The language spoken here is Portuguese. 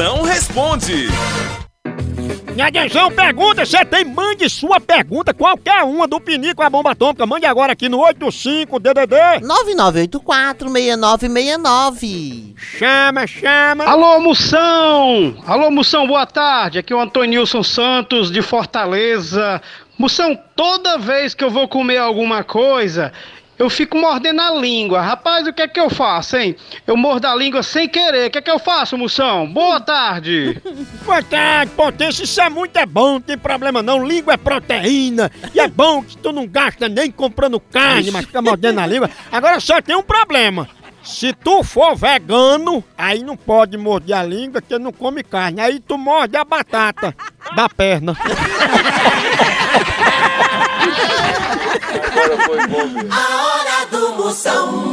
Moção responde. E atenção, pergunta, você tem, mande sua pergunta, qualquer uma do Pinico a bomba atômica, mande agora aqui no 85DDD. 99846969. Chama, chama. Alô, Moção! Alô, Moção, boa tarde. Aqui é o Antonilson Santos, de Fortaleza. Moção, toda vez que eu vou comer alguma coisa, eu fico mordendo a língua. Rapaz, o que é que eu faço, hein? Eu mordo a língua sem querer. O que é que eu faço, Moção? Boa tarde! Boa tarde, potência, isso é muito é bom, não tem problema não, língua é proteína, e é bom que tu não gasta nem comprando carne, mas fica mordendo a língua. Agora só tem um problema. Se tu for vegano, aí não pode morder a língua, porque não come carne. Aí tu morde a batata da perna. A hora do Moção.